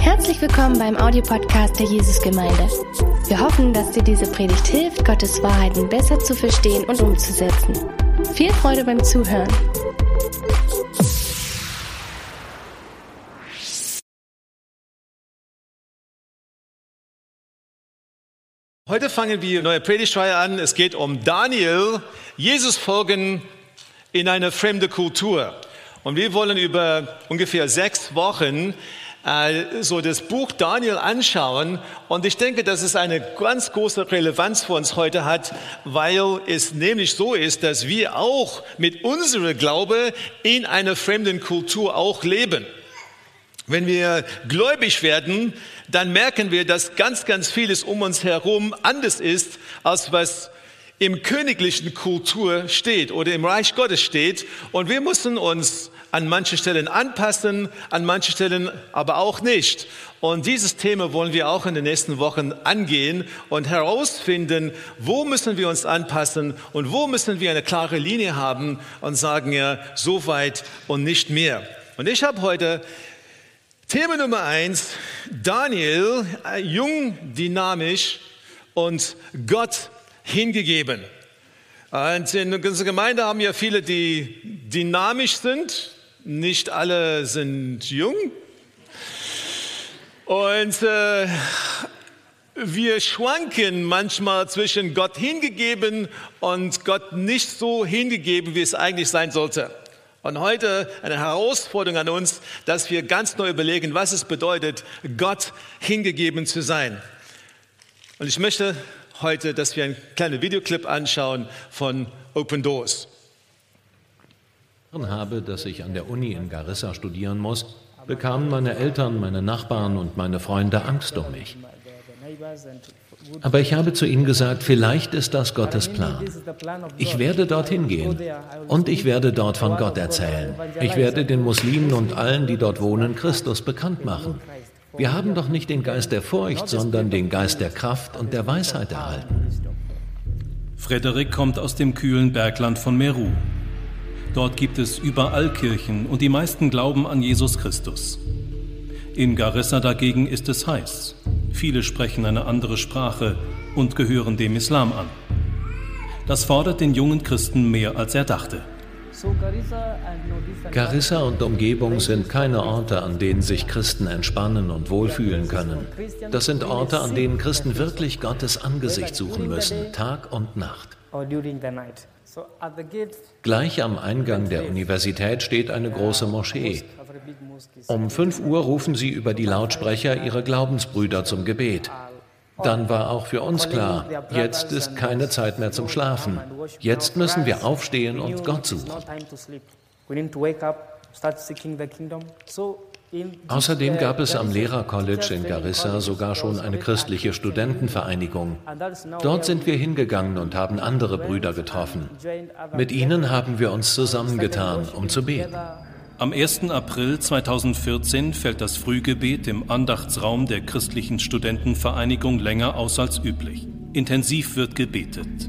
Herzlich willkommen beim Audiopodcast der Jesusgemeinde. Wir hoffen, dass dir diese Predigt hilft, Gottes Wahrheiten besser zu verstehen und umzusetzen. Viel Freude beim Zuhören. Heute fangen wir eine neue Predigtreihe an. Es geht um Daniel, Jesus folgen in eine fremde Kultur. Und wir wollen über ungefähr sechs Wochen äh, so das Buch Daniel anschauen. Und ich denke, dass es eine ganz große Relevanz für uns heute hat, weil es nämlich so ist, dass wir auch mit unserem Glaube in einer fremden Kultur auch leben. Wenn wir gläubig werden, dann merken wir, dass ganz, ganz vieles um uns herum anders ist, als was im königlichen Kultur steht oder im Reich Gottes steht. Und wir müssen uns an manchen Stellen anpassen, an manchen Stellen aber auch nicht. Und dieses Thema wollen wir auch in den nächsten Wochen angehen und herausfinden, wo müssen wir uns anpassen und wo müssen wir eine klare Linie haben und sagen ja, so weit und nicht mehr. Und ich habe heute Thema Nummer eins, Daniel, jung, dynamisch und Gott hingegeben. Und in unserer Gemeinde haben ja viele, die dynamisch sind. Nicht alle sind jung. Und äh, wir schwanken manchmal zwischen Gott hingegeben und Gott nicht so hingegeben, wie es eigentlich sein sollte. Und heute eine Herausforderung an uns, dass wir ganz neu überlegen, was es bedeutet, Gott hingegeben zu sein. Und ich möchte heute, dass wir einen kleinen Videoclip anschauen von Open Doors. habe, dass ich an der Uni in Garissa studieren muss, bekamen meine Eltern, meine Nachbarn und meine Freunde Angst um mich. Aber ich habe zu ihnen gesagt, vielleicht ist das Gottes Plan. Ich werde dorthin gehen und ich werde dort von Gott erzählen. Ich werde den Muslimen und allen, die dort wohnen, Christus bekannt machen. Wir haben doch nicht den Geist der Furcht, sondern den Geist der Kraft und der Weisheit erhalten. Frederik kommt aus dem kühlen Bergland von Meru. Dort gibt es überall Kirchen und die meisten glauben an Jesus Christus. In Garissa dagegen ist es heiß. Viele sprechen eine andere Sprache und gehören dem Islam an. Das fordert den jungen Christen mehr, als er dachte. Garissa und Umgebung sind keine Orte, an denen sich Christen entspannen und wohlfühlen können. Das sind Orte, an denen Christen wirklich Gottes Angesicht suchen müssen, Tag und Nacht. Gleich am Eingang der Universität steht eine große Moschee. Um 5 Uhr rufen sie über die Lautsprecher ihre Glaubensbrüder zum Gebet. Dann war auch für uns klar, jetzt ist keine Zeit mehr zum Schlafen. Jetzt müssen wir aufstehen und Gott suchen. Außerdem gab es am Lehrercollege in Garissa sogar schon eine christliche Studentenvereinigung. Dort sind wir hingegangen und haben andere Brüder getroffen. Mit ihnen haben wir uns zusammengetan, um zu beten. Am 1. April 2014 fällt das Frühgebet im Andachtsraum der christlichen Studentenvereinigung länger aus als üblich. Intensiv wird gebetet.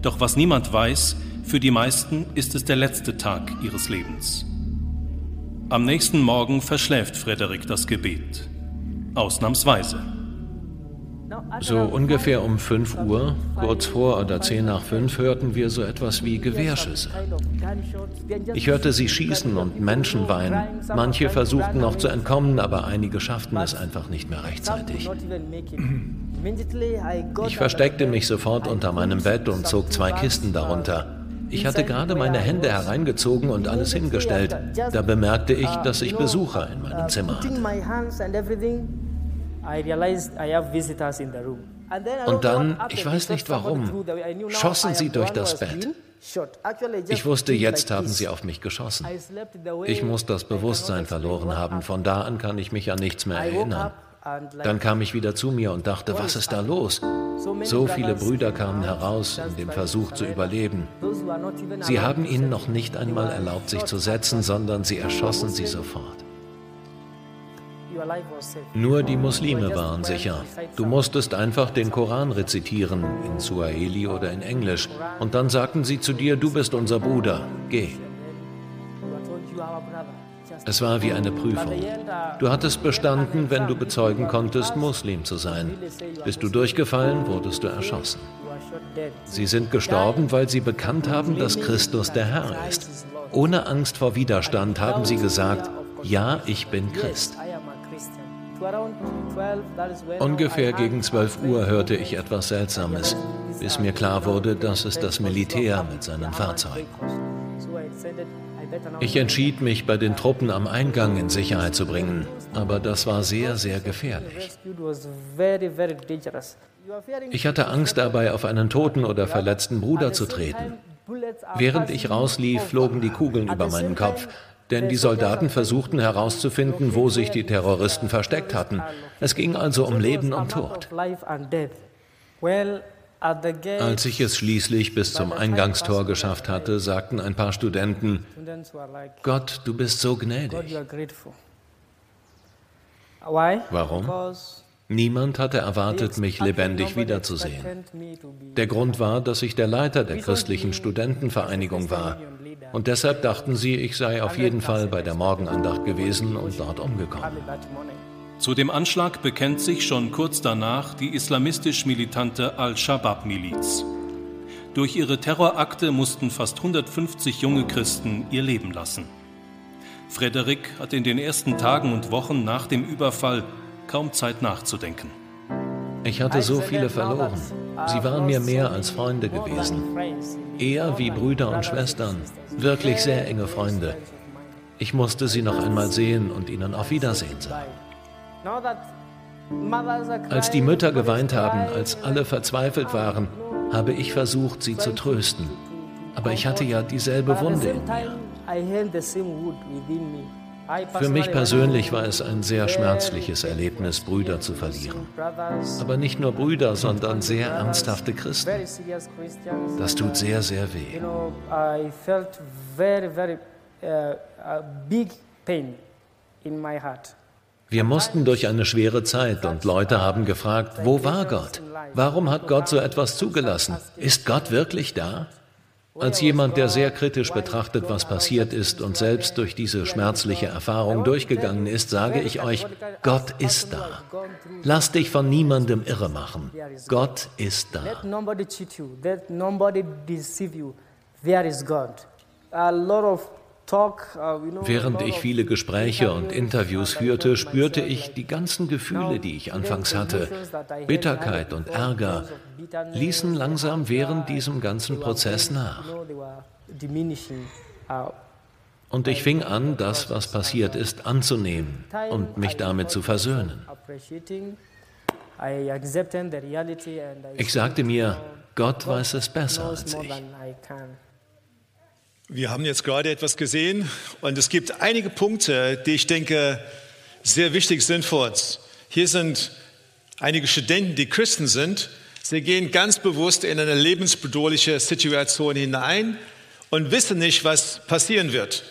Doch was niemand weiß, für die meisten ist es der letzte Tag ihres Lebens. Am nächsten Morgen verschläft Frederik das Gebet. Ausnahmsweise. So ungefähr um 5 Uhr, kurz vor oder 10 nach 5, hörten wir so etwas wie Gewehrschüsse. Ich hörte sie schießen und Menschen weinen. Manche versuchten noch zu entkommen, aber einige schafften es einfach nicht mehr rechtzeitig. Ich versteckte mich sofort unter meinem Bett und zog zwei Kisten darunter. Ich hatte gerade meine Hände hereingezogen und alles hingestellt. Da bemerkte ich, dass ich Besucher in meinem Zimmer hatte. Und dann, ich weiß nicht warum, schossen sie durch das Bett. Ich wusste, jetzt haben sie auf mich geschossen. Ich muss das Bewusstsein verloren haben. Von da an kann ich mich an nichts mehr erinnern. Dann kam ich wieder zu mir und dachte, was ist da los? So viele Brüder kamen heraus in dem Versuch zu überleben. Sie haben ihnen noch nicht einmal erlaubt, sich zu setzen, sondern sie erschossen sie sofort. Nur die Muslime waren sicher. Du musstest einfach den Koran rezitieren, in Suaheli oder in Englisch, und dann sagten sie zu dir, du bist unser Bruder, geh. Es war wie eine Prüfung. Du hattest bestanden, wenn du bezeugen konntest, Muslim zu sein. Bist du durchgefallen, wurdest du erschossen. Sie sind gestorben, weil sie bekannt haben, dass Christus der Herr ist. Ohne Angst vor Widerstand haben sie gesagt, ja, ich bin Christ. Ungefähr gegen 12 Uhr hörte ich etwas Seltsames, bis mir klar wurde, dass es das Militär mit seinen Fahrzeugen. Ich entschied mich, bei den Truppen am Eingang in Sicherheit zu bringen, aber das war sehr, sehr gefährlich. Ich hatte Angst dabei, auf einen toten oder verletzten Bruder zu treten. Während ich rauslief, flogen die Kugeln über meinen Kopf, denn die Soldaten versuchten herauszufinden, wo sich die Terroristen versteckt hatten. Es ging also um Leben und Tod. Als ich es schließlich bis zum Eingangstor geschafft hatte, sagten ein paar Studenten, Gott, du bist so gnädig. Warum? Niemand hatte erwartet, mich lebendig wiederzusehen. Der Grund war, dass ich der Leiter der christlichen Studentenvereinigung war. Und deshalb dachten sie, ich sei auf jeden Fall bei der Morgenandacht gewesen und dort umgekommen. Zu dem Anschlag bekennt sich schon kurz danach die islamistisch militante Al-Shabaab-Miliz. Durch ihre Terrorakte mussten fast 150 junge Christen ihr Leben lassen. Frederik hat in den ersten Tagen und Wochen nach dem Überfall kaum Zeit nachzudenken. Ich hatte so viele verloren. Sie waren mir mehr als Freunde gewesen. Eher wie Brüder und Schwestern. Wirklich sehr enge Freunde. Ich musste sie noch einmal sehen und ihnen auf Wiedersehen sagen. Als die Mütter geweint haben, als alle verzweifelt waren, habe ich versucht, sie zu trösten. Aber ich hatte ja dieselbe Wunde in mir. Für mich persönlich war es ein sehr schmerzliches Erlebnis, Brüder zu verlieren. Aber nicht nur Brüder, sondern sehr ernsthafte Christen. Das tut sehr, sehr weh. heart. Wir mussten durch eine schwere Zeit und Leute haben gefragt, wo war Gott? Warum hat Gott so etwas zugelassen? Ist Gott wirklich da? Als jemand, der sehr kritisch betrachtet, was passiert ist und selbst durch diese schmerzliche Erfahrung durchgegangen ist, sage ich euch, Gott ist da. Lass dich von niemandem irre machen. Gott ist da. There is God. A lot of Während ich viele Gespräche und Interviews führte, spürte ich die ganzen Gefühle, die ich anfangs hatte, Bitterkeit und Ärger, ließen langsam während diesem ganzen Prozess nach. Und ich fing an, das, was passiert ist, anzunehmen und mich damit zu versöhnen. Ich sagte mir, Gott weiß es besser als ich. Wir haben jetzt gerade etwas gesehen und es gibt einige Punkte, die ich denke sehr wichtig sind für uns. Hier sind einige Studenten, die Christen sind. Sie gehen ganz bewusst in eine lebensbedrohliche Situation hinein und wissen nicht, was passieren wird.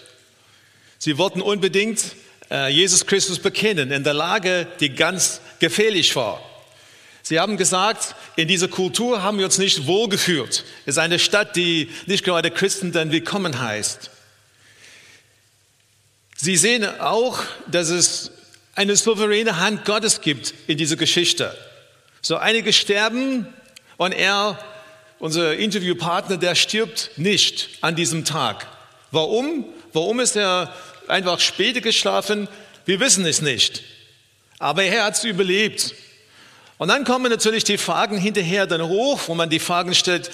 Sie wollten unbedingt äh, Jesus Christus bekennen in der Lage, die ganz gefährlich war. Sie haben gesagt, in dieser Kultur haben wir uns nicht wohlgefühlt. Es ist eine Stadt, die nicht gerade Christen dann willkommen heißt. Sie sehen auch, dass es eine souveräne Hand Gottes gibt in dieser Geschichte. So einige sterben und er, unser Interviewpartner, der stirbt nicht an diesem Tag. Warum? Warum ist er einfach später geschlafen? Wir wissen es nicht. Aber er hat es überlebt. Und dann kommen natürlich die Fragen hinterher dann hoch, wo man die Fragen stellt,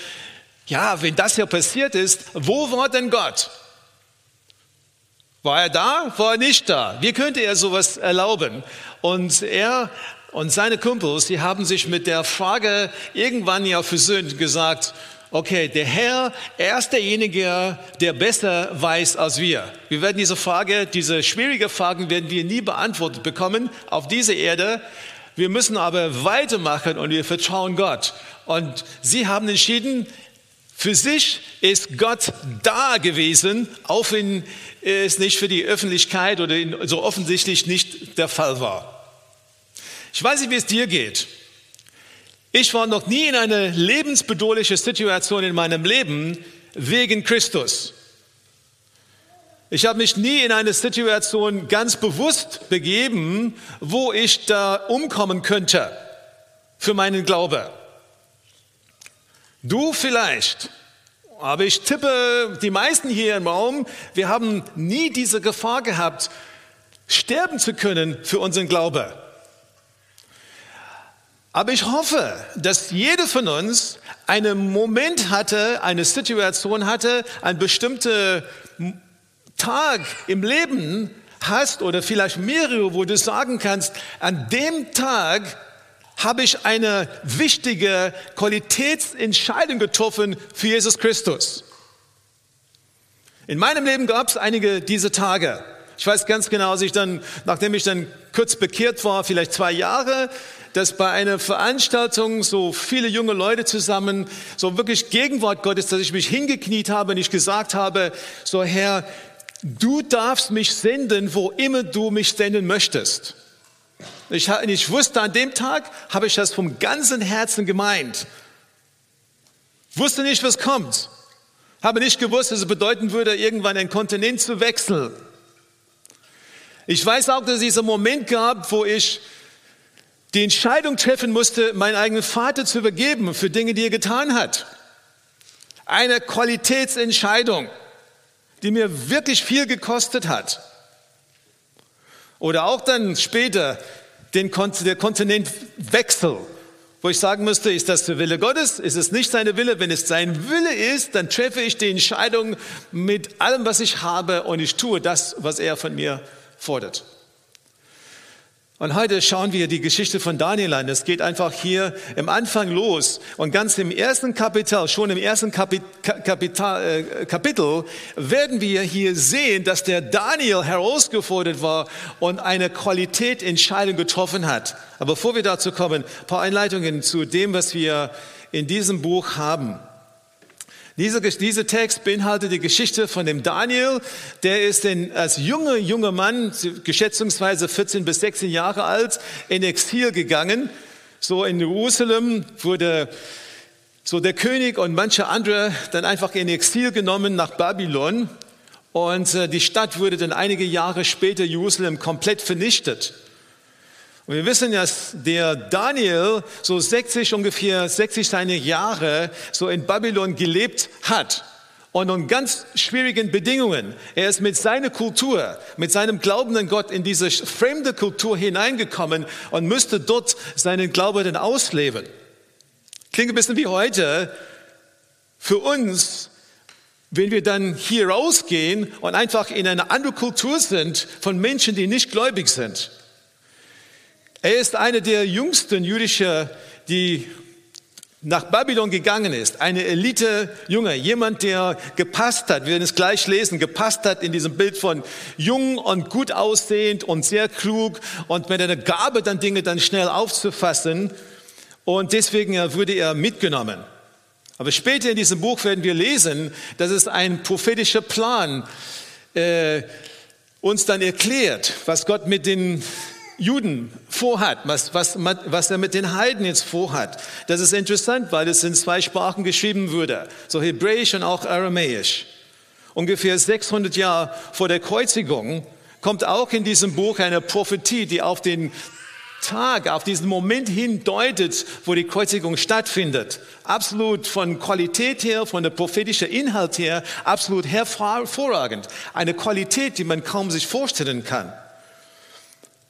ja, wenn das hier passiert ist, wo war denn Gott? War er da? War er nicht da? Wie könnte er sowas erlauben? Und er und seine Kumpels, die haben sich mit der Frage irgendwann ja versöhnt gesagt, okay, der Herr, er ist derjenige, der besser weiß als wir. Wir werden diese Frage, diese schwierige Fragen werden wir nie beantwortet bekommen auf dieser Erde. Wir müssen aber weitermachen und wir vertrauen Gott. Und sie haben entschieden, für sich ist Gott da gewesen, auch wenn es nicht für die Öffentlichkeit oder so offensichtlich nicht der Fall war. Ich weiß nicht, wie es dir geht. Ich war noch nie in einer lebensbedrohlichen Situation in meinem Leben wegen Christus. Ich habe mich nie in eine Situation ganz bewusst begeben, wo ich da umkommen könnte für meinen Glaube. Du vielleicht, aber ich tippe, die meisten hier im Raum, wir haben nie diese Gefahr gehabt, sterben zu können für unseren Glaube. Aber ich hoffe, dass jeder von uns einen Moment hatte, eine Situation hatte, einen bestimmten Tag im Leben hast oder vielleicht mehrere, wo du sagen kannst, an dem Tag habe ich eine wichtige Qualitätsentscheidung getroffen für Jesus Christus. In meinem Leben gab es einige diese Tage. Ich weiß ganz genau, ich dann, nachdem ich dann kurz bekehrt war, vielleicht zwei Jahre, dass bei einer Veranstaltung so viele junge Leute zusammen, so wirklich Gegenwart Gottes, dass ich mich hingekniet habe und ich gesagt habe, so Herr, du darfst mich senden, wo immer du mich senden möchtest. Ich, ich wusste, an dem Tag habe ich das vom ganzen Herzen gemeint. Wusste nicht, was kommt. Habe nicht gewusst, dass es bedeuten würde, irgendwann einen Kontinent zu wechseln. Ich weiß auch, dass es diesen Moment gab, wo ich die Entscheidung treffen musste, meinen eigenen Vater zu übergeben für Dinge, die er getan hat. Eine Qualitätsentscheidung, die mir wirklich viel gekostet hat. Oder auch dann später den der Kontinentwechsel, wo ich sagen müsste, ist das der Wille Gottes? Ist es nicht seine Wille? Wenn es sein Wille ist, dann treffe ich die Entscheidung mit allem, was ich habe und ich tue das, was er von mir fordert. Und heute schauen wir die Geschichte von Daniel an. Es geht einfach hier im Anfang los. Und ganz im ersten Kapitel, schon im ersten Kapit Kapital, äh, Kapitel, werden wir hier sehen, dass der Daniel herausgefordert war und eine Qualitätentscheidung getroffen hat. Aber bevor wir dazu kommen, ein paar Einleitungen zu dem, was wir in diesem Buch haben. Dieser, dieser Text beinhaltet die Geschichte von dem Daniel, der ist in, als junger, junger Mann, geschätzungsweise 14 bis 16 Jahre alt, in Exil gegangen. So in Jerusalem wurde so der König und manche andere dann einfach in Exil genommen nach Babylon. Und äh, die Stadt wurde dann einige Jahre später Jerusalem komplett vernichtet. Und wir wissen, dass der Daniel so 60, ungefähr 60 seine Jahre so in Babylon gelebt hat. Und in ganz schwierigen Bedingungen. Er ist mit seiner Kultur, mit seinem glaubenden Gott in diese fremde Kultur hineingekommen und müsste dort seinen Glauben dann ausleben. Klingt ein bisschen wie heute. Für uns wenn wir dann hier rausgehen und einfach in eine andere Kultur sind von Menschen, die nicht gläubig sind. Er ist einer der jüngsten jüdischen, die nach Babylon gegangen ist, eine Elite-Junge, jemand, der gepasst hat, wir werden es gleich lesen, gepasst hat in diesem Bild von jung und gut aussehend und sehr klug und mit einer Gabe dann Dinge dann schnell aufzufassen. Und deswegen wurde er mitgenommen. Aber später in diesem Buch werden wir lesen, dass es ein prophetischer Plan äh, uns dann erklärt, was Gott mit den Juden vorhat, was, was, was er mit den Heiden jetzt vorhat. Das ist interessant, weil es in zwei Sprachen geschrieben wurde, so Hebräisch und auch Aramäisch. Ungefähr 600 Jahre vor der Kreuzigung kommt auch in diesem Buch eine Prophetie, die auf den Tag, auf diesen Moment hin deutet, wo die Kreuzigung stattfindet. Absolut von Qualität her, von der prophetischen Inhalt her, absolut hervorragend. Eine Qualität, die man kaum sich vorstellen kann.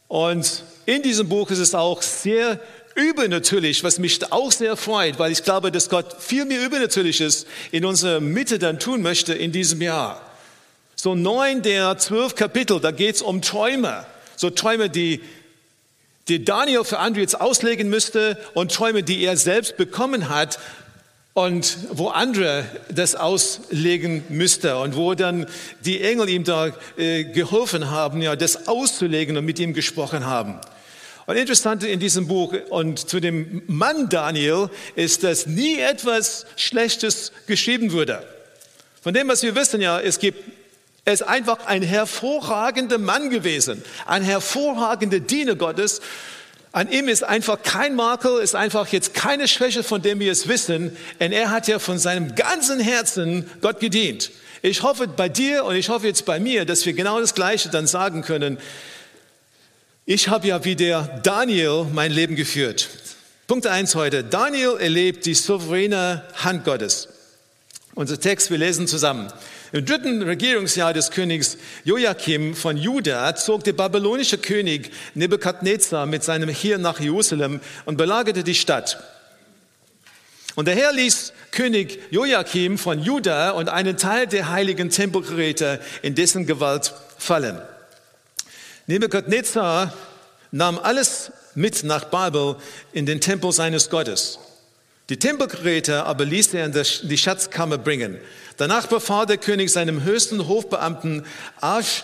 Und in diesem Buch ist es auch sehr übernatürlich, was mich auch sehr freut, weil ich glaube, dass Gott viel mehr Übernatürliches in unserer Mitte dann tun möchte in diesem Jahr. So neun der zwölf Kapitel, da geht es um Träume. So Träume, die, die Daniel für andere jetzt auslegen müsste und Träume, die er selbst bekommen hat, und wo andere das auslegen müsste und wo dann die Engel ihm da äh, geholfen haben, ja, das auszulegen und mit ihm gesprochen haben. Und interessant in diesem Buch und zu dem Mann Daniel ist, dass nie etwas Schlechtes geschrieben wurde. Von dem, was wir wissen, ja, es gibt, er ist einfach ein hervorragender Mann gewesen, ein hervorragender Diener Gottes an ihm ist einfach kein Makel, ist einfach jetzt keine Schwäche, von dem wir es wissen. Denn er hat ja von seinem ganzen Herzen Gott gedient. Ich hoffe bei dir und ich hoffe jetzt bei mir, dass wir genau das Gleiche dann sagen können. Ich habe ja wie der Daniel mein Leben geführt. Punkt 1 heute. Daniel erlebt die souveräne Hand Gottes. Unser Text, wir lesen zusammen. Im dritten Regierungsjahr des Königs Joachim von Juda zog der babylonische König Nebukadnezar mit seinem Heer nach Jerusalem und belagerte die Stadt. Und der Herr ließ König Joachim von Juda und einen Teil der heiligen Tempelgeräte in dessen Gewalt fallen. Nebukadnezar nahm alles mit nach Babel in den Tempel seines Gottes. Die Tempelgeräte aber ließ er in die Schatzkammer bringen. Danach befahl der König seinem höchsten Hofbeamten Aschpenas,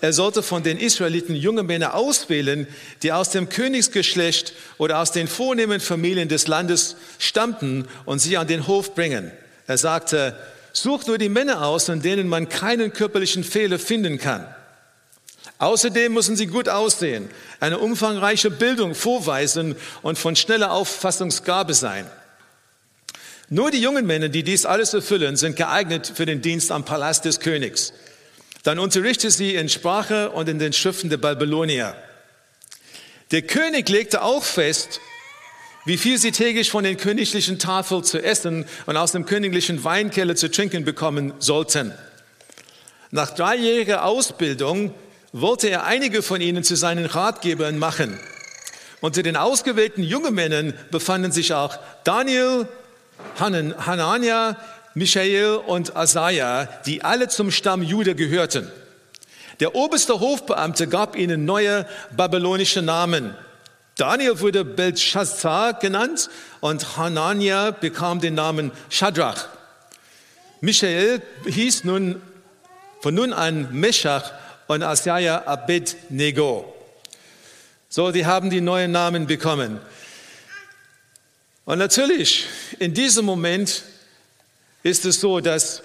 er sollte von den Israeliten junge Männer auswählen, die aus dem Königsgeschlecht oder aus den vornehmen Familien des Landes stammten und sie an den Hof bringen. Er sagte, sucht nur die Männer aus, in denen man keinen körperlichen Fehler finden kann. Außerdem müssen sie gut aussehen, eine umfangreiche Bildung vorweisen und von schneller Auffassungsgabe sein. Nur die jungen Männer, die dies alles erfüllen, sind geeignet für den Dienst am Palast des Königs. Dann unterrichte sie in Sprache und in den Schriften der Babylonier. Der König legte auch fest, wie viel sie täglich von den königlichen Tafeln zu essen und aus dem königlichen Weinkeller zu trinken bekommen sollten. Nach dreijähriger Ausbildung wollte er einige von ihnen zu seinen Ratgebern machen. Unter den ausgewählten jungen Männern befanden sich auch Daniel, Hanania, Michael und Asaja, die alle zum Stamm Juda gehörten. Der oberste Hofbeamte gab ihnen neue babylonische Namen. Daniel wurde Belshazzar genannt und Hanania bekam den Namen Shadrach. Michael hieß nun von nun an Meshach und Asaya Abednego. So, die haben die neuen Namen bekommen. Und natürlich, in diesem Moment ist es so, dass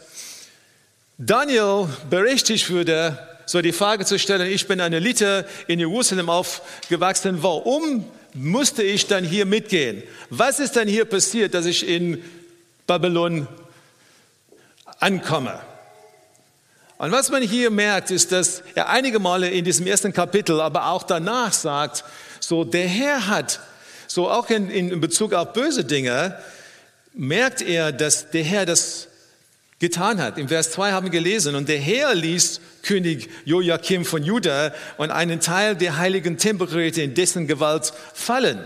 Daniel berechtigt würde, so die Frage zu stellen, ich bin eine Elite in Jerusalem aufgewachsen, warum musste ich dann hier mitgehen? Was ist dann hier passiert, dass ich in Babylon ankomme? Und was man hier merkt, ist, dass er einige Male in diesem ersten Kapitel, aber auch danach sagt, so der Herr hat, so auch in, in Bezug auf böse Dinge, merkt er, dass der Herr das getan hat. Im Vers 2 haben wir gelesen, und der Herr ließ König Joachim von Juda und einen Teil der heiligen Tempelgeräte in dessen Gewalt fallen.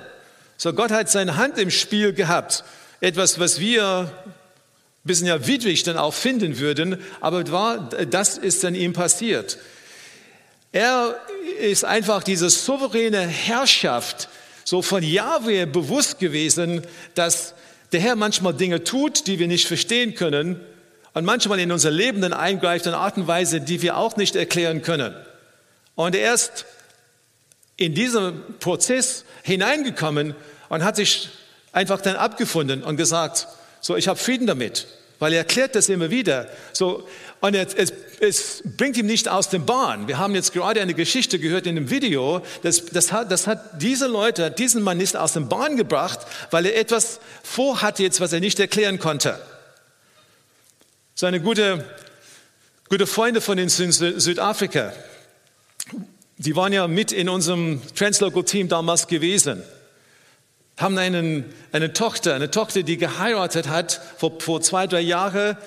So Gott hat seine Hand im Spiel gehabt. Etwas, was wir bisschen ja widrig dann auch finden würden, aber das ist dann ihm passiert. Er ist einfach diese souveräne Herrschaft so von Yahweh bewusst gewesen, dass der Herr manchmal Dinge tut, die wir nicht verstehen können und manchmal in unser Leben dann eingreift in Art und Weise, die wir auch nicht erklären können. Und er ist in diesen Prozess hineingekommen und hat sich einfach dann abgefunden und gesagt, so, ich habe Frieden damit, weil er erklärt das immer wieder. So, und es, es, es, bringt ihm nicht aus dem Bahn. Wir haben jetzt gerade eine Geschichte gehört in dem Video, das, das, hat, das hat diese Leute, diesen Mann nicht aus dem Bahn gebracht, weil er etwas vorhatte jetzt, was er nicht erklären konnte. Seine gute, gute Freunde von in Südafrika, die waren ja mit in unserem Translocal Team damals gewesen haben einen, eine Tochter, eine Tochter, die geheiratet hat vor, vor zwei, drei Jahren.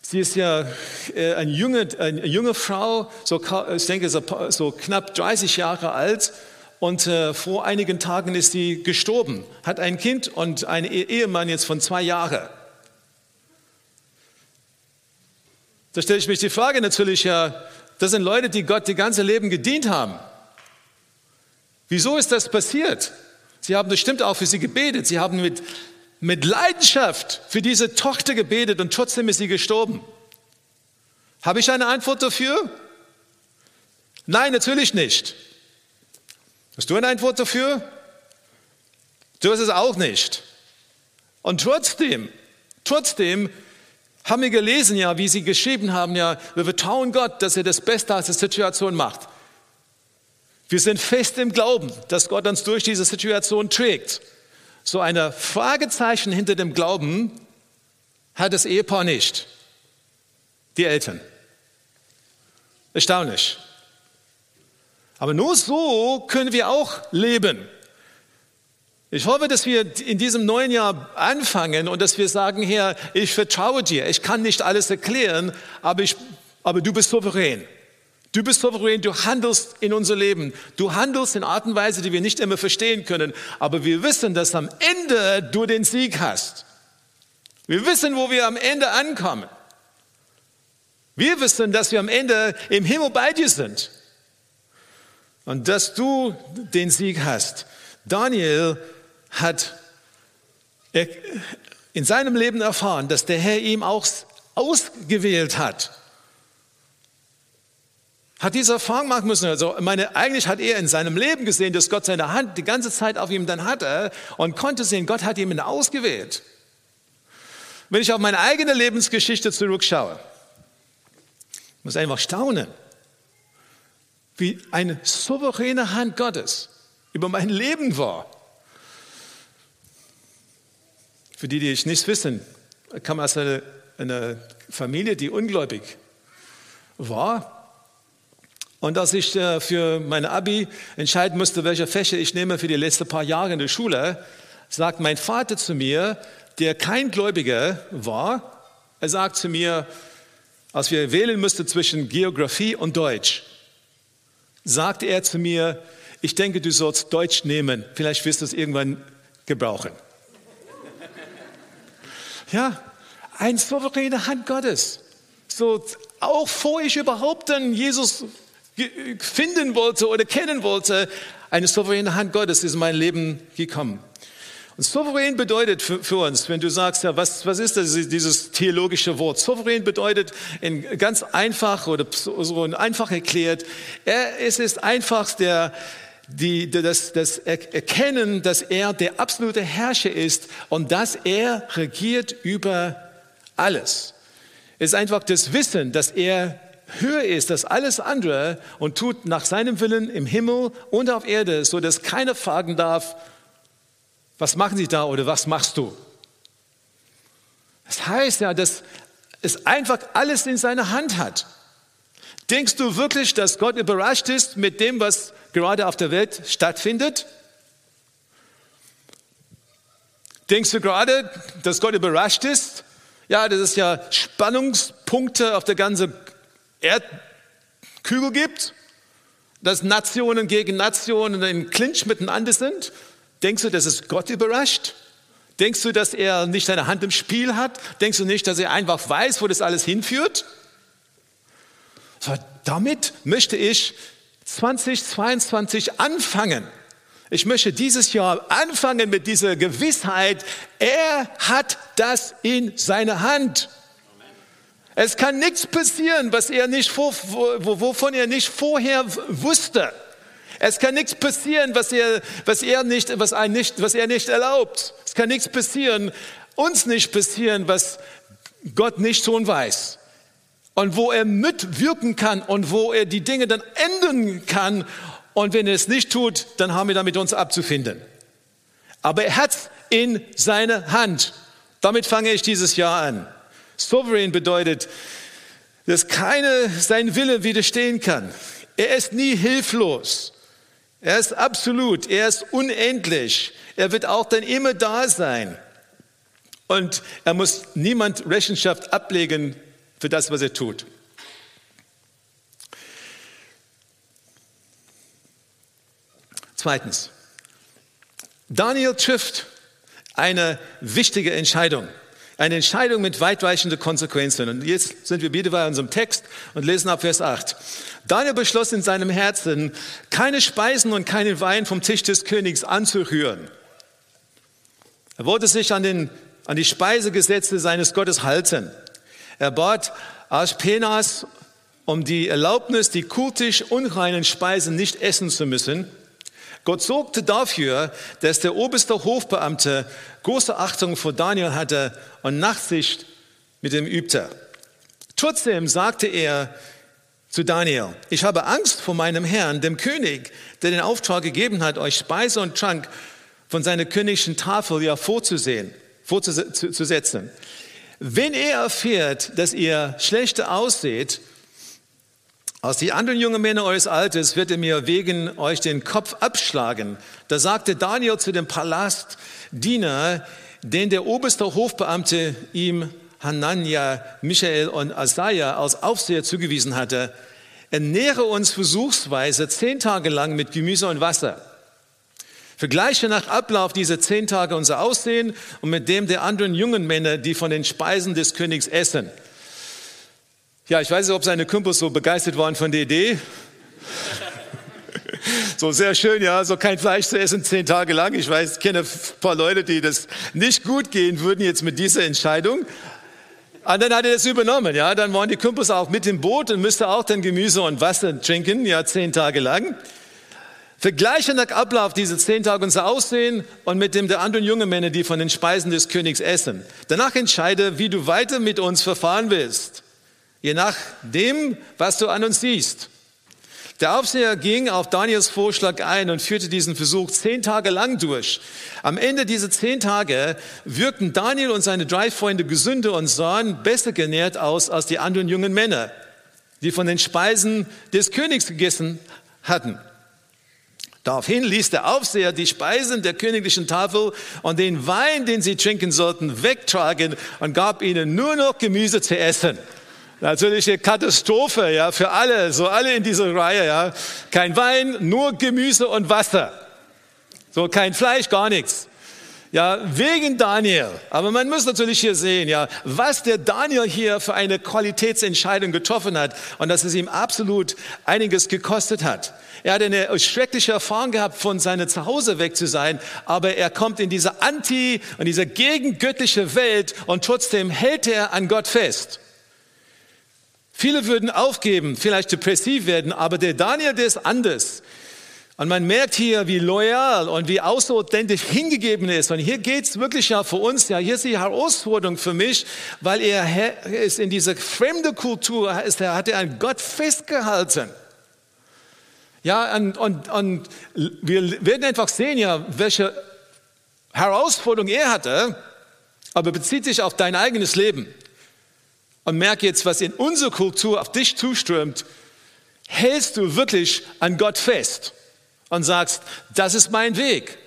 Sie ist ja äh, eine, junge, eine junge Frau, so, ich denke so, knapp 30 Jahre alt. Und äh, vor einigen Tagen ist sie gestorben, hat ein Kind und einen Ehemann jetzt von zwei Jahren. Da stelle ich mich die Frage natürlich, ja, das sind Leute, die Gott die ganze Leben gedient haben. Wieso ist das passiert? Sie haben bestimmt auch für sie gebetet. Sie haben mit, mit Leidenschaft für diese Tochter gebetet und trotzdem ist sie gestorben. Habe ich eine Antwort dafür? Nein, natürlich nicht. Hast du eine Antwort dafür? Du hast es auch nicht. Und trotzdem, trotzdem haben wir gelesen, ja, wie sie geschrieben haben, ja, wir vertrauen Gott, dass er das Beste aus der Situation macht. Wir sind fest im Glauben, dass Gott uns durch diese Situation trägt. So eine Fragezeichen hinter dem Glauben hat das Ehepaar nicht. die Eltern. Erstaunlich. Aber nur so können wir auch leben. Ich hoffe, dass wir in diesem neuen Jahr anfangen und dass wir sagen, Herr, ich vertraue dir. Ich kann nicht alles erklären, aber, ich, aber du bist souverän. Du bist souverän, du handelst in unser Leben. Du handelst in Art und Weise, die wir nicht immer verstehen können. Aber wir wissen, dass am Ende du den Sieg hast. Wir wissen, wo wir am Ende ankommen. Wir wissen, dass wir am Ende im Himmel bei dir sind. Und dass du den Sieg hast. Daniel hat in seinem Leben erfahren, dass der Herr ihm auch ausgewählt hat. Hat diese Erfahrung machen müssen. Also, meine, eigentlich hat er in seinem Leben gesehen, dass Gott seine Hand die ganze Zeit auf ihm dann hatte und konnte sehen, Gott hat ihn ausgewählt. Wenn ich auf meine eigene Lebensgeschichte zurückschaue, muss ich einfach staunen, wie eine souveräne Hand Gottes über mein Leben war. Für die, die ich nicht wissen, kam aus einer Familie, die ungläubig war. Und als ich äh, für mein Abi entscheiden musste, welche Fächer ich nehme für die letzten paar Jahre in der Schule, sagt mein Vater zu mir, der kein Gläubiger war, er sagt zu mir, als wir wählen mussten zwischen Geografie und Deutsch, sagte er zu mir, ich denke, du sollst Deutsch nehmen, vielleicht wirst du es irgendwann gebrauchen. Ja, eine souveräne Hand Gottes. So, auch vor ich überhaupt dann Jesus finden wollte oder kennen wollte, eine souveräne Hand Gottes ist in mein Leben gekommen. Und souverän bedeutet für, für, uns, wenn du sagst, ja, was, was ist das, dieses theologische Wort? Souverän bedeutet in ganz einfach oder so einfach erklärt, er, es ist einfach der, die, das, das Erkennen, dass er der absolute Herrscher ist und dass er regiert über alles. Es ist einfach das Wissen, dass er höher ist als alles andere und tut nach seinem Willen im Himmel und auf Erde, so dass keiner fragen darf, was machen Sie da oder was machst du? Das heißt ja, dass es einfach alles in seiner Hand hat. Denkst du wirklich, dass Gott überrascht ist mit dem, was gerade auf der Welt stattfindet? Denkst du gerade, dass Gott überrascht ist? Ja, dass es ja Spannungspunkte auf der ganzen Erdkügel gibt, dass Nationen gegen Nationen in Clinch miteinander sind. Denkst du, dass es Gott überrascht? Denkst du, dass er nicht seine Hand im Spiel hat? Denkst du nicht, dass er einfach weiß, wo das alles hinführt? So, damit möchte ich 2022 anfangen. Ich möchte dieses Jahr anfangen mit dieser Gewissheit, er hat das in seiner Hand. Es kann nichts passieren, was er nicht vor, wovon er nicht vorher wusste. Es kann nichts passieren, was er, was er nicht, was ein nicht, was er nicht erlaubt. Es kann nichts passieren, uns nicht passieren, was Gott nicht schon weiß und wo er mitwirken kann und wo er die Dinge dann ändern kann. Und wenn er es nicht tut, dann haben wir damit uns abzufinden. Aber er hat in seiner Hand. Damit fange ich dieses Jahr an. Sovereign bedeutet, dass keine sein Wille widerstehen kann. Er ist nie hilflos. Er ist absolut. Er ist unendlich. Er wird auch dann immer da sein. Und er muss niemand Rechenschaft ablegen für das, was er tut. Zweitens, Daniel trifft eine wichtige Entscheidung. Eine Entscheidung mit weitreichenden Konsequenzen. Und jetzt sind wir wieder bei unserem Text und lesen ab Vers 8. Daniel beschloss in seinem Herzen, keine Speisen und keinen Wein vom Tisch des Königs anzurühren. Er wollte sich an, den, an die Speisegesetze seines Gottes halten. Er bat Aspenas um die Erlaubnis, die kultisch unreinen Speisen nicht essen zu müssen. Gott sorgte dafür, dass der oberste Hofbeamte große Achtung vor Daniel hatte und Nachsicht mit ihm übte. Trotzdem sagte er zu Daniel, ich habe Angst vor meinem Herrn, dem König, der den Auftrag gegeben hat, euch Speise und Trank von seiner königlichen Tafel ja vorzusehen, vorzusetzen. wenn er erfährt, dass ihr schlechter ausseht, aus die anderen jungen Männer eures Alters wird er mir wegen euch den Kopf abschlagen. Da sagte Daniel zu dem Palastdiener, den der oberste Hofbeamte ihm Hanania, Michael und Asaja als Aufseher zugewiesen hatte, ernähre uns versuchsweise zehn Tage lang mit Gemüse und Wasser. Vergleiche nach Ablauf dieser zehn Tage unser Aussehen und mit dem der anderen jungen Männer, die von den Speisen des Königs essen. Ja, ich weiß nicht, ob seine Kumpels so begeistert waren von der Idee. So sehr schön, ja, so kein Fleisch zu essen zehn Tage lang. Ich weiß, ich kenne ein paar Leute, die das nicht gut gehen würden jetzt mit dieser Entscheidung. Und dann hat er das übernommen, ja. Dann waren die Kumpels auch mit im Boot und müsste auch dann Gemüse und Wasser trinken, ja, zehn Tage lang. Vergleiche nach Ablauf diese zehn Tage unser Aussehen und mit dem der anderen jungen Männer, die von den Speisen des Königs essen. Danach entscheide, wie du weiter mit uns verfahren willst. Je nach dem, was du an uns siehst. Der Aufseher ging auf Daniels Vorschlag ein und führte diesen Versuch zehn Tage lang durch. Am Ende dieser zehn Tage wirkten Daniel und seine drei Freunde gesünder und sahen besser genährt aus als die anderen jungen Männer, die von den Speisen des Königs gegessen hatten. Daraufhin ließ der Aufseher die Speisen der königlichen Tafel und den Wein, den sie trinken sollten, wegtragen und gab ihnen nur noch Gemüse zu essen. Natürlich eine Katastrophe, ja, für alle, so alle in dieser Reihe, ja. Kein Wein, nur Gemüse und Wasser. So kein Fleisch, gar nichts. Ja, wegen Daniel. Aber man muss natürlich hier sehen, ja, was der Daniel hier für eine Qualitätsentscheidung getroffen hat und dass es ihm absolut einiges gekostet hat. Er hat eine schreckliche Erfahrung gehabt, von seinem Zuhause weg zu sein, aber er kommt in diese anti- und diese gegengöttliche Welt und trotzdem hält er an Gott fest. Viele würden aufgeben, vielleicht depressiv werden, aber der Daniel, der ist anders. Und man merkt hier, wie loyal und wie außerordentlich hingegeben ist. Und hier geht es wirklich ja für uns, ja, hier ist die Herausforderung für mich, weil er ist in dieser fremde Kultur, ist, er hat er an Gott festgehalten. Ja, und, und, und wir werden einfach sehen, ja, welche Herausforderung er hatte, aber bezieht sich auf dein eigenes Leben und merke jetzt, was in unserer Kultur auf dich zuströmt, hältst du wirklich an Gott fest und sagst, das ist mein Weg.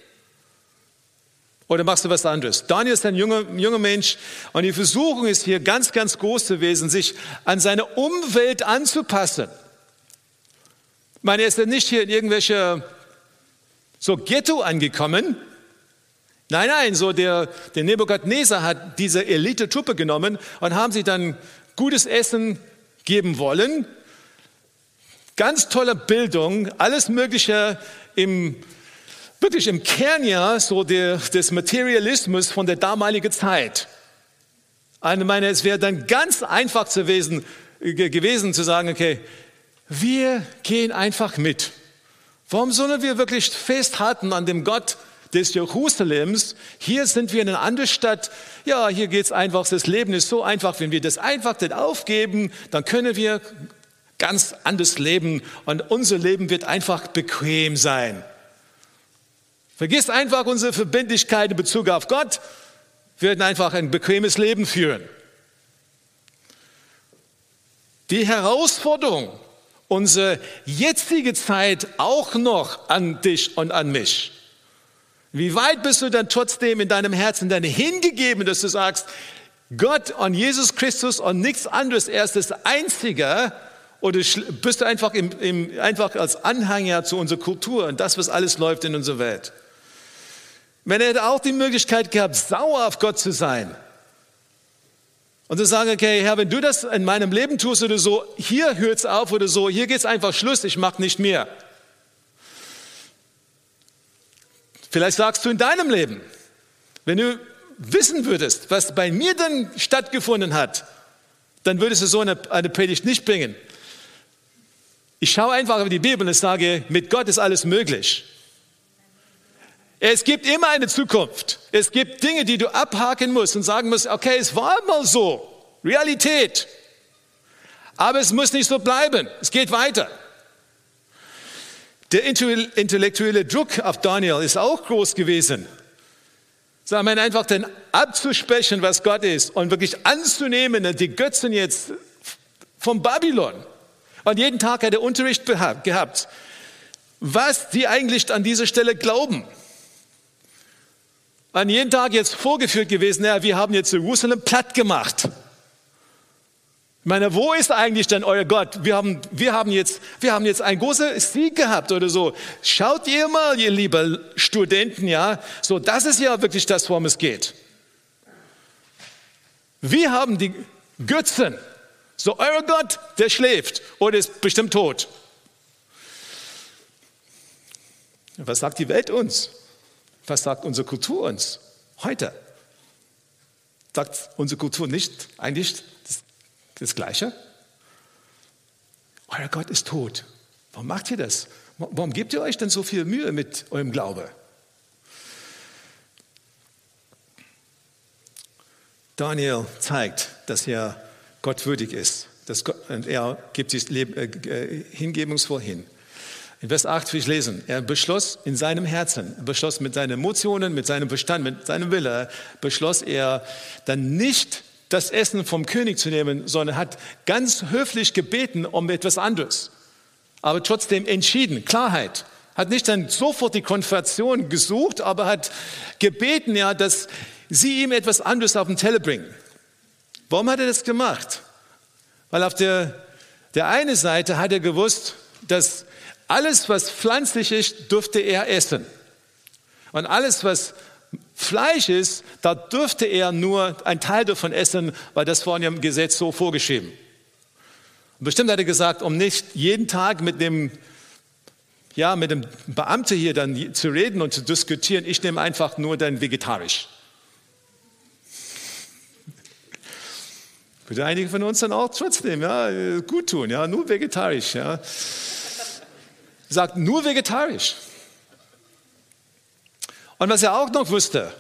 Oder machst du was anderes? Daniel ist ein junger, junger Mensch und die Versuchung ist hier ganz, ganz groß gewesen, sich an seine Umwelt anzupassen. Ich meine, er ist ja nicht hier in irgendwelche so Ghetto angekommen, Nein, nein, so der, der Nebukadnezar hat diese Elite-Truppe genommen und haben sie dann gutes Essen geben wollen. Ganz tolle Bildung, alles Mögliche im, wirklich im Kern ja, so der, des Materialismus von der damaligen Zeit. Ich meine, es wäre dann ganz einfach gewesen, gewesen zu sagen, okay, wir gehen einfach mit. Warum sollen wir wirklich festhalten an dem Gott, des Jerusalems. Hier sind wir in einer anderen Stadt. Ja, hier geht es einfach, das Leben ist so einfach. Wenn wir das einfach nicht aufgeben, dann können wir ganz anders leben und unser Leben wird einfach bequem sein. Vergiss einfach unsere Verbindlichkeit in Bezug auf Gott. Wir werden einfach ein bequemes Leben führen. Die Herausforderung, unsere jetzige Zeit auch noch an dich und an mich. Wie weit bist du dann trotzdem in deinem Herzen dann hingegeben, dass du sagst, Gott und Jesus Christus und nichts anderes, er ist das Einzige, oder bist du einfach, im, im, einfach als Anhänger zu unserer Kultur und das, was alles läuft in unserer Welt? Wenn er hätte auch die Möglichkeit gehabt, sauer auf Gott zu sein und zu sagen, okay, Herr, wenn du das in meinem Leben tust oder so, hier hört es auf oder so, hier geht es einfach Schluss, ich mache nicht mehr. Vielleicht sagst du in deinem Leben, wenn du wissen würdest, was bei mir dann stattgefunden hat, dann würdest du so eine, eine Predigt nicht bringen. Ich schaue einfach auf die Bibel und sage, mit Gott ist alles möglich. Es gibt immer eine Zukunft. Es gibt Dinge, die du abhaken musst und sagen musst, okay, es war mal so. Realität. Aber es muss nicht so bleiben. Es geht weiter. Der intellektuelle Druck auf Daniel ist auch groß gewesen. sondern einfach dann abzusprechen, was Gott ist und wirklich anzunehmen, die Götzen jetzt vom Babylon. Und jeden Tag hat er Unterricht gehabt, was die eigentlich an dieser Stelle glauben. An jeden Tag jetzt vorgeführt gewesen, ja, wir haben jetzt Jerusalem platt gemacht. Ich meine, wo ist eigentlich denn euer Gott? Wir haben, wir haben, jetzt, wir haben jetzt einen großen Sieg gehabt oder so. Schaut ihr mal, ihr lieben Studenten, ja, so, das ist ja wirklich das, worum es geht. Wir haben die Götzen. So, euer Gott, der schläft oder ist bestimmt tot. Was sagt die Welt uns? Was sagt unsere Kultur uns heute? Sagt unsere Kultur nicht eigentlich das Gleiche? Euer Gott ist tot. Warum macht ihr das? Warum gebt ihr euch denn so viel Mühe mit eurem Glaube? Daniel zeigt, dass er Gott würdig ist. Gott, und er gibt sich äh, äh, hingebungsvoll hin. In Vers 8 will ich lesen. Er beschloss in seinem Herzen, beschloss mit seinen Emotionen, mit seinem Verstand, mit seinem Wille, beschloss er dann nicht das Essen vom König zu nehmen, sondern hat ganz höflich gebeten um etwas anderes. Aber trotzdem entschieden, Klarheit. Hat nicht dann sofort die Konfrontation gesucht, aber hat gebeten, ja, dass sie ihm etwas anderes auf den Teller bringen. Warum hat er das gemacht? Weil auf der, der eine Seite hat er gewusst, dass alles, was pflanzlich ist, dürfte er essen. Und alles, was Fleisch ist, da dürfte er nur ein Teil davon essen, weil das war im Gesetz so vorgeschrieben. Bestimmt hat er gesagt, um nicht jeden Tag mit dem, ja, mit dem Beamte hier dann zu reden und zu diskutieren, ich nehme einfach nur dann vegetarisch. Würde einige von uns dann auch trotzdem ja, gut tun, ja, nur vegetarisch. Ja sagt nur vegetarisch. Und was er auch noch wusste,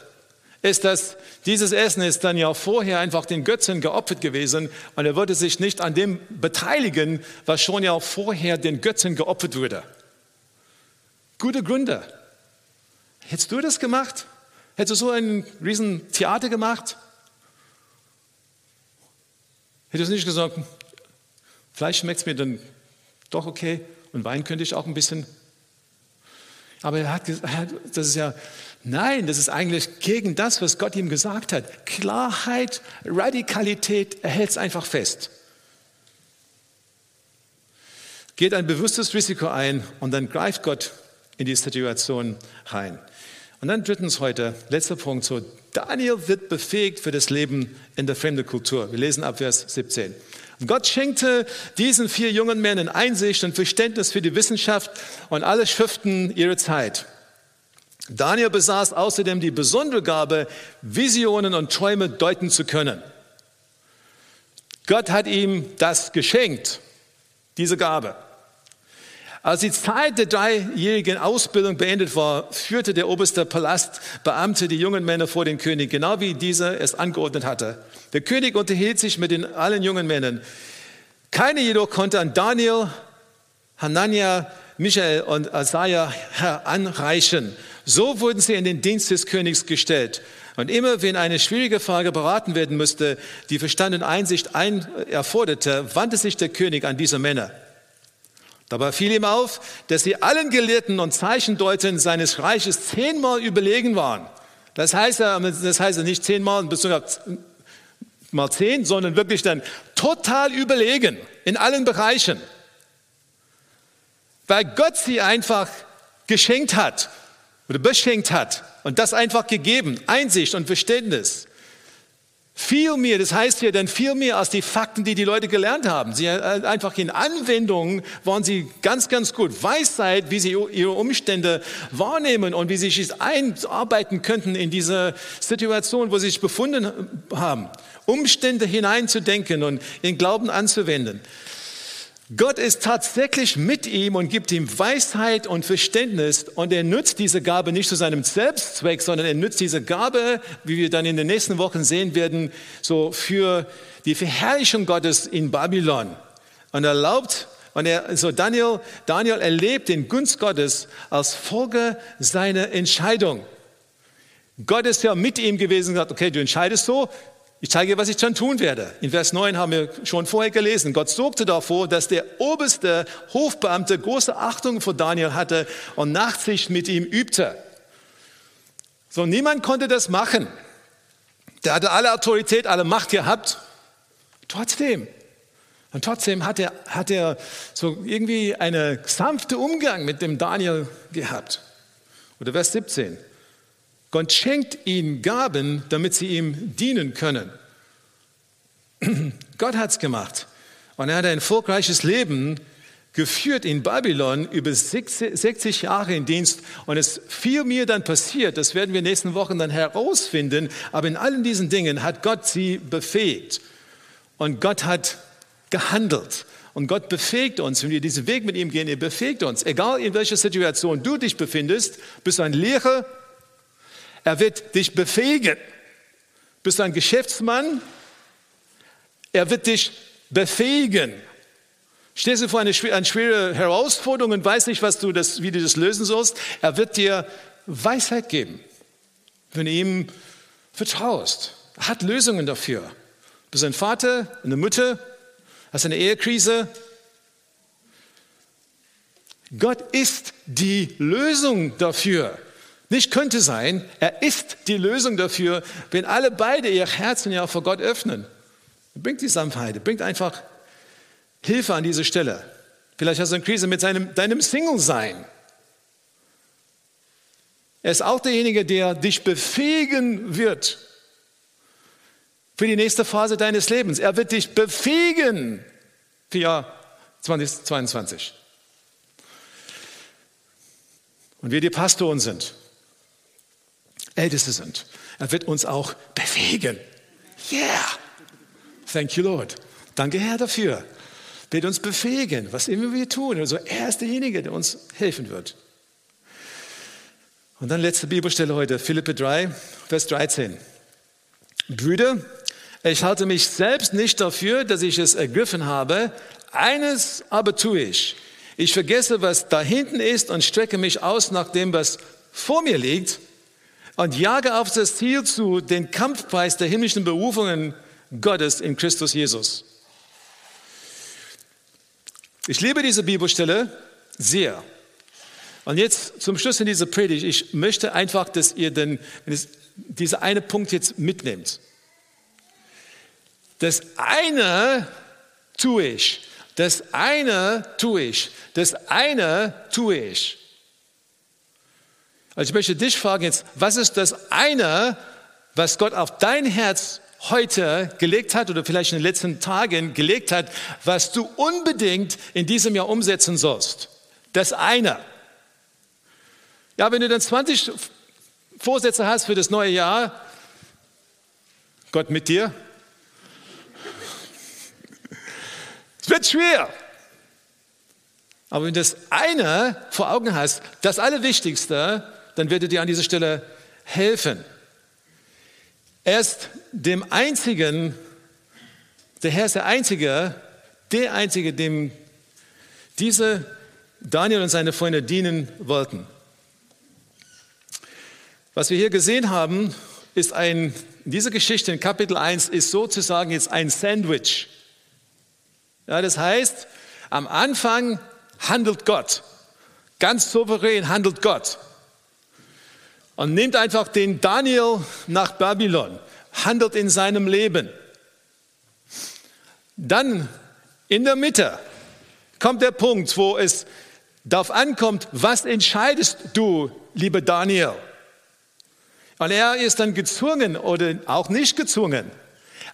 ist, dass dieses Essen ist dann ja vorher einfach den Götzen geopfert gewesen und er würde sich nicht an dem beteiligen, was schon ja vorher den Götzen geopfert wurde. Gute Gründe. Hättest du das gemacht? Hättest du so ein riesen Theater gemacht? Hättest du nicht gesagt, Fleisch schmeckt mir dann doch okay? Und Wein könnte ich auch ein bisschen. Aber er hat gesagt, das ist ja, nein, das ist eigentlich gegen das, was Gott ihm gesagt hat. Klarheit, Radikalität, er hält es einfach fest. Geht ein bewusstes Risiko ein und dann greift Gott in die Situation rein. Und dann drittens heute, letzter Punkt, so Daniel wird befähigt für das Leben in der fremden Kultur. Wir lesen ab Vers 17. Gott schenkte diesen vier jungen Männern Einsicht und Verständnis für die Wissenschaft und alle Schriften ihrer Zeit. Daniel besaß außerdem die besondere Gabe, Visionen und Träume deuten zu können. Gott hat ihm das geschenkt, diese Gabe. Als die Zeit der dreijährigen Ausbildung beendet war, führte der oberste Palastbeamte die jungen Männer vor den König, genau wie dieser es angeordnet hatte. Der König unterhielt sich mit den allen jungen Männern. Keine jedoch konnte an Daniel, Hanania, Michael und Asaja heranreichen. So wurden sie in den Dienst des Königs gestellt. Und immer wenn eine schwierige Frage beraten werden musste, die Verstand und Einsicht ein erforderte, wandte sich der König an diese Männer. Dabei fiel ihm auf, dass sie allen Gelehrten und Zeichendeutern seines Reiches zehnmal überlegen waren. Das heißt, das heißt nicht zehnmal mal zehn, sondern wirklich dann total überlegen in allen Bereichen. Weil Gott sie einfach geschenkt hat oder beschenkt hat und das einfach gegeben, Einsicht und Verständnis. Viel mehr, das heißt hier dann viel mehr als die Fakten, die die Leute gelernt haben. Sie äh, einfach in Anwendungen waren sie ganz, ganz gut. Weisheit, wie sie ihre Umstände wahrnehmen und wie sie sich einarbeiten könnten in diese Situation, wo sie sich befunden haben. Umstände hineinzudenken und in Glauben anzuwenden. Gott ist tatsächlich mit ihm und gibt ihm Weisheit und Verständnis und er nutzt diese Gabe nicht zu seinem Selbstzweck, sondern er nutzt diese Gabe, wie wir dann in den nächsten Wochen sehen werden, so für die Verherrlichung Gottes in Babylon und erlaubt und er, so Daniel, Daniel erlebt den Gunst Gottes als Folge seiner Entscheidung. Gott ist ja mit ihm gewesen und gesagt, okay, du entscheidest so, ich zeige dir, was ich dann tun werde. In Vers 9 haben wir schon vorher gelesen. Gott sorgte davor, dass der oberste Hofbeamte große Achtung vor Daniel hatte und Nachsicht mit ihm übte. So, niemand konnte das machen. Der hatte alle Autorität, alle Macht gehabt. Trotzdem. Und trotzdem hat er, hat er so irgendwie einen sanften Umgang mit dem Daniel gehabt. Oder Vers 17. Gott schenkt ihnen Gaben, damit sie ihm dienen können. Gott hat es gemacht. Und er hat ein erfolgreiches Leben geführt in Babylon über 60 Jahre in Dienst. Und es viel mir dann passiert, das werden wir nächsten Wochen dann herausfinden. Aber in allen diesen Dingen hat Gott sie befähigt. Und Gott hat gehandelt. Und Gott befähigt uns, wenn wir diesen Weg mit ihm gehen, er befähigt uns. Egal in welcher Situation du dich befindest, bist du ein Lehrer, er wird dich befähigen. Bist du ein Geschäftsmann, er wird dich befähigen. Stehst du vor einer eine schwere Herausforderung und weißt nicht, was du das, wie du das lösen sollst, er wird dir Weisheit geben, wenn du ihm vertraust. Er hat Lösungen dafür. Du bist ein Vater, eine Mutter, hast eine Ehekrise. Gott ist die Lösung dafür. Nicht könnte sein, er ist die Lösung dafür, wenn alle beide ihr Herzen ja vor Gott öffnen. Bringt die Sanftheit, bringt einfach Hilfe an diese Stelle. Vielleicht hast du eine Krise mit seinem, deinem Single-Sein. Er ist auch derjenige, der dich befähigen wird für die nächste Phase deines Lebens. Er wird dich befähigen für Jahr 2022. Und wir, die Pastoren sind, Älteste sind, er wird uns auch befähigen. Yeah! Thank you, Lord. Danke, Herr, dafür. Wird uns befähigen, was immer wir tun. Also er ist derjenige, der uns helfen wird. Und dann letzte Bibelstelle heute, Philippe 3, Vers 13. Brüder, ich halte mich selbst nicht dafür, dass ich es ergriffen habe. Eines aber tue ich. Ich vergesse, was da hinten ist und strecke mich aus nach dem, was vor mir liegt und jage auf das Ziel zu, den Kampfpreis der himmlischen Berufungen Gottes in Christus Jesus. Ich liebe diese Bibelstelle sehr. Und jetzt zum Schluss in dieser Predigt, ich möchte einfach, dass ihr den, dieser eine Punkt jetzt mitnehmt. Das eine tue ich, das eine tue ich, das eine tue ich. Also ich möchte dich fragen jetzt, was ist das eine, was Gott auf dein Herz heute gelegt hat oder vielleicht in den letzten Tagen gelegt hat, was du unbedingt in diesem Jahr umsetzen sollst? Das eine. Ja, wenn du dann 20 Vorsätze hast für das neue Jahr, Gott mit dir, es wird schwer. Aber wenn du das eine vor Augen hast, das Allerwichtigste, dann wird er dir an dieser Stelle helfen. Er ist dem Einzigen, der Herr ist der Einzige, der Einzige, dem diese Daniel und seine Freunde dienen wollten. Was wir hier gesehen haben, ist ein, diese Geschichte in Kapitel 1 ist sozusagen jetzt ein Sandwich. Ja, das heißt, am Anfang handelt Gott. Ganz souverän handelt Gott und nimmt einfach den Daniel nach Babylon, handelt in seinem Leben. Dann in der Mitte kommt der Punkt, wo es darauf ankommt, was entscheidest du, lieber Daniel? Und er ist dann gezwungen oder auch nicht gezwungen,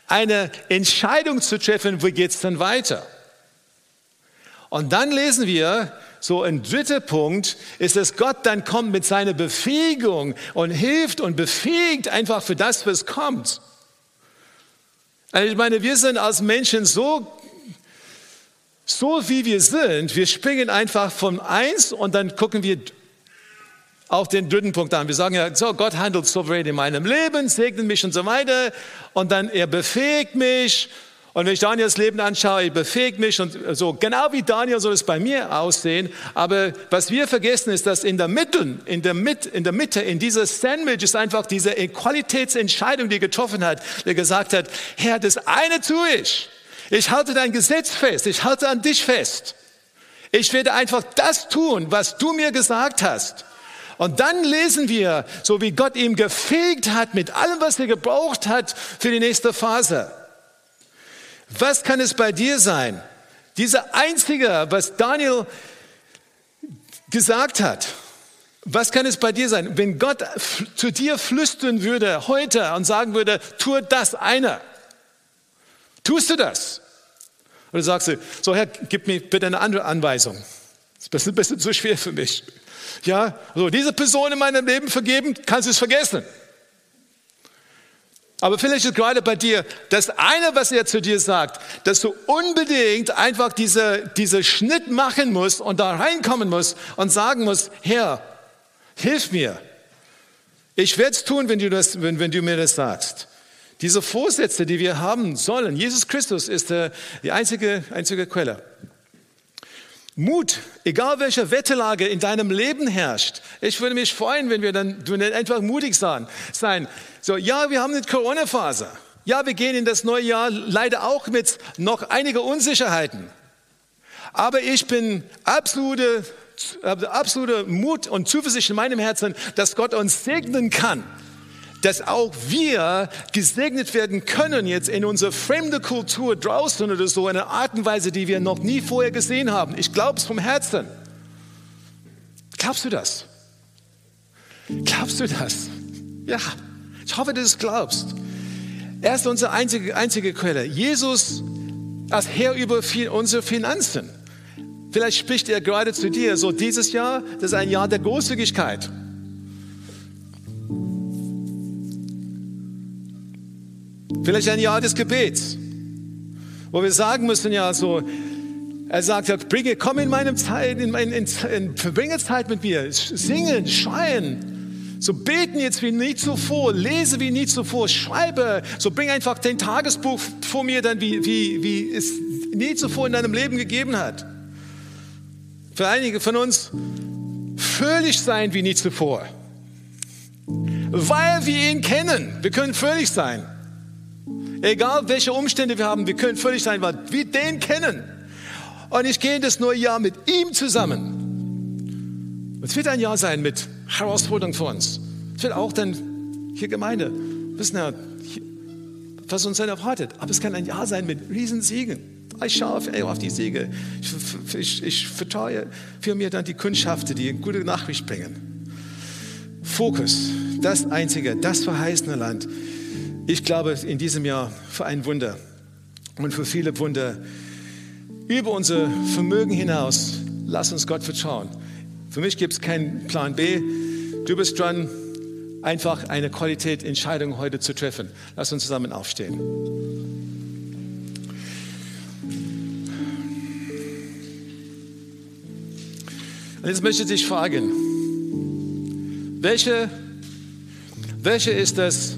eine Entscheidung zu treffen, wie geht es dann weiter? Und dann lesen wir, so ein dritter Punkt ist, dass Gott dann kommt mit seiner Befähigung und hilft und befähigt einfach für das, was kommt. Also ich meine, wir sind als Menschen so, so wie wir sind, wir springen einfach von eins und dann gucken wir auch den dritten Punkt an. Wir sagen ja, so, Gott handelt souverän in meinem Leben, segnet mich und so weiter. Und dann er befähigt mich Und wenn ich Daniels Leben anschaue, ich befähigt mich und so, genau wie Daniel soll es bei mir aussehen. Aber was wir vergessen ist, dass in der Mitte, in der Mitte, in der Mitte, in dieser Sandwich ist einfach diese Qualitätsentscheidung, die er getroffen hat, der gesagt hat, Herr, das eine tue ich. Ich halte dein Gesetz fest. Ich halte an dich fest. Ich werde einfach das tun, was du mir gesagt hast. Und dann lesen wir, so wie Gott ihm gefegt hat mit allem, was er gebraucht hat für die nächste Phase. Was kann es bei dir sein? Dieser einzige, was Daniel gesagt hat. Was kann es bei dir sein? Wenn Gott zu dir flüstern würde heute und sagen würde, tu das eine. Tust du das? Oder sagst du, so Herr, gib mir bitte eine andere Anweisung. Das ist ein bisschen zu schwer für mich. Ja, so diese Person in meinem Leben vergeben, kannst du es vergessen. Aber vielleicht ist gerade bei dir das eine, was er zu dir sagt, dass du unbedingt einfach diese, diese Schnitt machen musst und da reinkommen musst und sagen musst, Herr, hilf mir. Ich werde es tun, wenn du, das, wenn, wenn du mir das sagst. Diese Vorsätze, die wir haben sollen, Jesus Christus ist äh, die einzige, einzige Quelle. Mut, egal welche Wetterlage in deinem Leben herrscht. Ich würde mich freuen, wenn wir dann, wenn wir einfach mutig sein. So, ja, wir haben eine Corona-Phase. Ja, wir gehen in das neue Jahr leider auch mit noch einiger Unsicherheiten. Aber ich bin absolute, absolute Mut und Zuversicht in meinem Herzen, dass Gott uns segnen kann dass auch wir gesegnet werden können jetzt in unserer fremde Kultur draußen oder so, in einer Art und Weise, die wir noch nie vorher gesehen haben. Ich glaube es vom Herzen. Glaubst du das? Glaubst du das? Ja, ich hoffe, dass du es glaubst. Er ist unsere einzige, einzige Quelle. Jesus als Herr über unsere Finanzen. Vielleicht spricht er gerade zu dir, so dieses Jahr, das ist ein Jahr der Großzügigkeit. Vielleicht ein Jahr des Gebets, wo wir sagen müssen, ja, so, er sagt, bringe, komm in meinem Zeit, in mein, in, in, verbringe Zeit mit mir, singen, schreien, so beten jetzt wie nie zuvor, lese wie nie zuvor, schreibe, so bring einfach dein Tagesbuch vor mir, dann wie, wie, wie es nie zuvor in deinem Leben gegeben hat. Für einige von uns fröhlich sein wie nie zuvor, weil wir ihn kennen. Wir können fröhlich sein. Egal welche Umstände wir haben, wir können völlig sein, weil wir den kennen. Und ich gehe in das neue Jahr mit ihm zusammen. Es wird ein Jahr sein mit Herausforderungen für uns. Es wird auch dann hier Gemeinde wissen ja, was uns dann erwartet. Aber es kann ein Jahr sein mit Riesensiegen. Ich schaue auf, auf die Siege. Ich, ich, ich vertraue für mir dann die Kundschaften, die eine gute Nachricht bringen. Fokus, das einzige, das verheißene Land. Ich glaube in diesem Jahr für ein Wunder und für viele Wunder über unser Vermögen hinaus. Lass uns Gott vertrauen. Für mich gibt es keinen Plan B. Du bist dran, einfach eine Qualitätentscheidung heute zu treffen. Lass uns zusammen aufstehen. Und jetzt möchte ich dich fragen, welche, welche ist das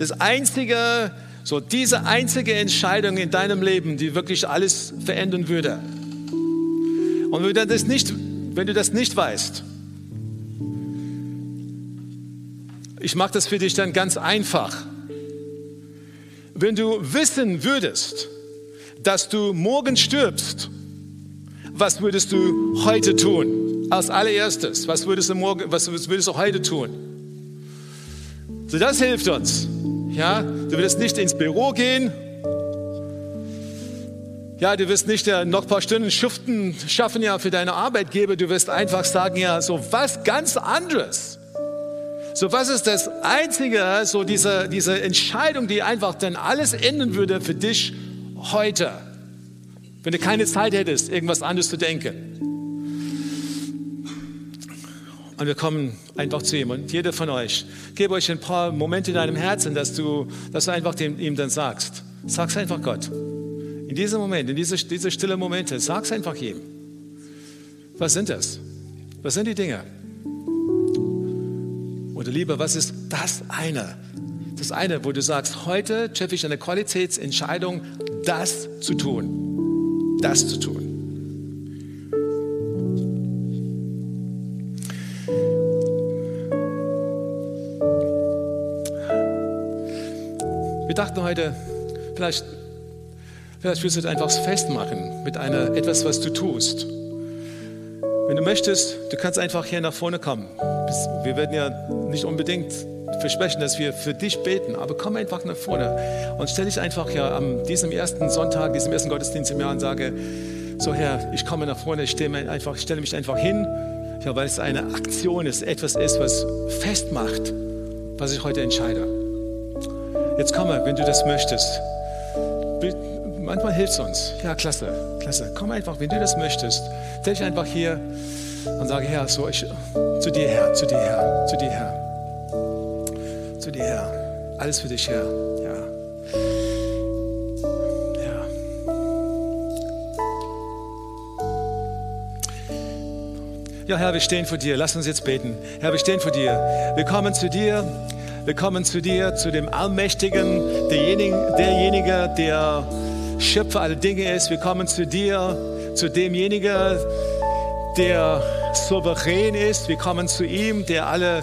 das einzige, so diese einzige Entscheidung in deinem Leben, die wirklich alles verändern würde. Und wenn du das nicht, wenn du das nicht weißt, ich mache das für dich dann ganz einfach. Wenn du wissen würdest, dass du morgen stirbst, was würdest du heute tun? Als allererstes, was würdest du morgen, was würdest du heute tun? So, das hilft uns. Ja, du wirst nicht ins Büro gehen. Ja, du wirst nicht äh, noch ein paar Stunden schuften, schaffen ja für deine Arbeitgeber. Du wirst einfach sagen, ja, so was ganz anderes. So was ist das Einzige, so diese, diese Entscheidung, die einfach dann alles ändern würde für dich heute. Wenn du keine Zeit hättest, irgendwas anderes zu denken. Und wir kommen einfach zu ihm. Und jeder von euch, gebe euch ein paar Momente in deinem Herzen, dass du, dass du einfach dem, ihm dann sagst. Sag's einfach Gott. In diesem Moment, in diese, diese stille Momente, sag's einfach ihm. Was sind das? Was sind die Dinge? Oder lieber, was ist das eine? Das eine, wo du sagst, heute treffe ich eine Qualitätsentscheidung, das zu tun. Das zu tun. Wir dachten heute, vielleicht, vielleicht willst du etwas festmachen mit einer, etwas, was du tust. Wenn du möchtest, du kannst einfach hier nach vorne kommen. Wir werden ja nicht unbedingt versprechen, dass wir für dich beten, aber komm einfach nach vorne und stell dich einfach ja an diesem ersten Sonntag, diesem ersten Gottesdienst im Jahr und sage, so Herr, ich komme nach vorne, ich stelle, einfach, stelle mich einfach hin, ja, weil es eine Aktion ist, etwas ist, was festmacht, was ich heute entscheide. Jetzt komme, wenn du das möchtest. Manchmal hilft es uns. Ja, klasse, klasse. Komm einfach, wenn du das möchtest. Stell dich einfach hier und sage, Herr, so ich, zu dir, Herr, zu dir, Herr, zu dir, Herr. Zu dir, Herr. Alles für dich, Herr. Ja. Ja. Ja, Herr, wir stehen vor dir. Lass uns jetzt beten. Herr, wir stehen vor dir. Wir kommen zu dir. Wir kommen zu dir, zu dem Allmächtigen, derjenige, derjenige, der Schöpfer aller Dinge ist. Wir kommen zu dir, zu demjenigen, der souverän ist. Wir kommen zu ihm, der alle,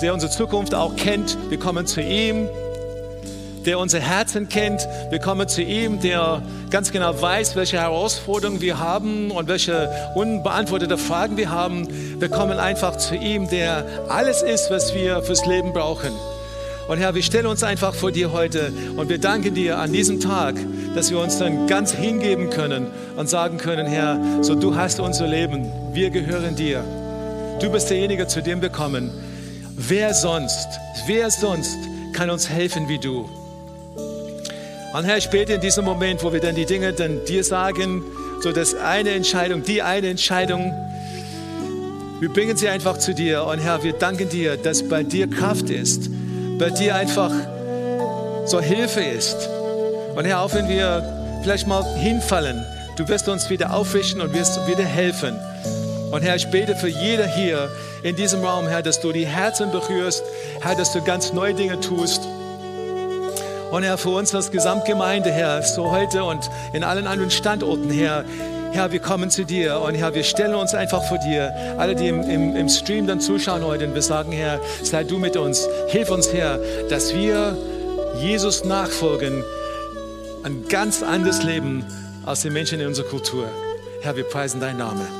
der unsere Zukunft auch kennt. Wir kommen zu ihm, der unser Herzen kennt. Wir kommen zu ihm, der ganz genau weiß, welche Herausforderungen wir haben und welche unbeantwortete Fragen wir haben. Wir kommen einfach zu ihm, der alles ist, was wir fürs Leben brauchen. Und Herr, wir stellen uns einfach vor dir heute und wir danken dir an diesem Tag, dass wir uns dann ganz hingeben können und sagen können, Herr, so du hast unser Leben, wir gehören dir. Du bist derjenige, zu dem wir kommen. Wer sonst, wer sonst kann uns helfen wie du? Und Herr, ich bete in diesem Moment, wo wir dann die Dinge dann dir sagen, so dass eine Entscheidung, die eine Entscheidung, wir bringen sie einfach zu dir. Und Herr, wir danken dir, dass bei dir Kraft ist, bei dir einfach so Hilfe ist. Und Herr, auch wenn wir vielleicht mal hinfallen, du wirst uns wieder aufrichten und wirst wieder helfen. Und Herr, ich bete für jeder hier in diesem Raum, Herr, dass du die Herzen berührst, Herr, dass du ganz neue Dinge tust. Und Herr, für uns als Gesamtgemeinde, Herr, so heute und in allen anderen Standorten, Herr, Herr, wir kommen zu dir und Herr, wir stellen uns einfach vor dir. Alle, die im, im, im Stream dann zuschauen heute, und wir sagen, Herr, sei du mit uns. Hilf uns, Herr, dass wir Jesus nachfolgen. Ein ganz anderes Leben als die Menschen in unserer Kultur. Herr, wir preisen deinen Namen.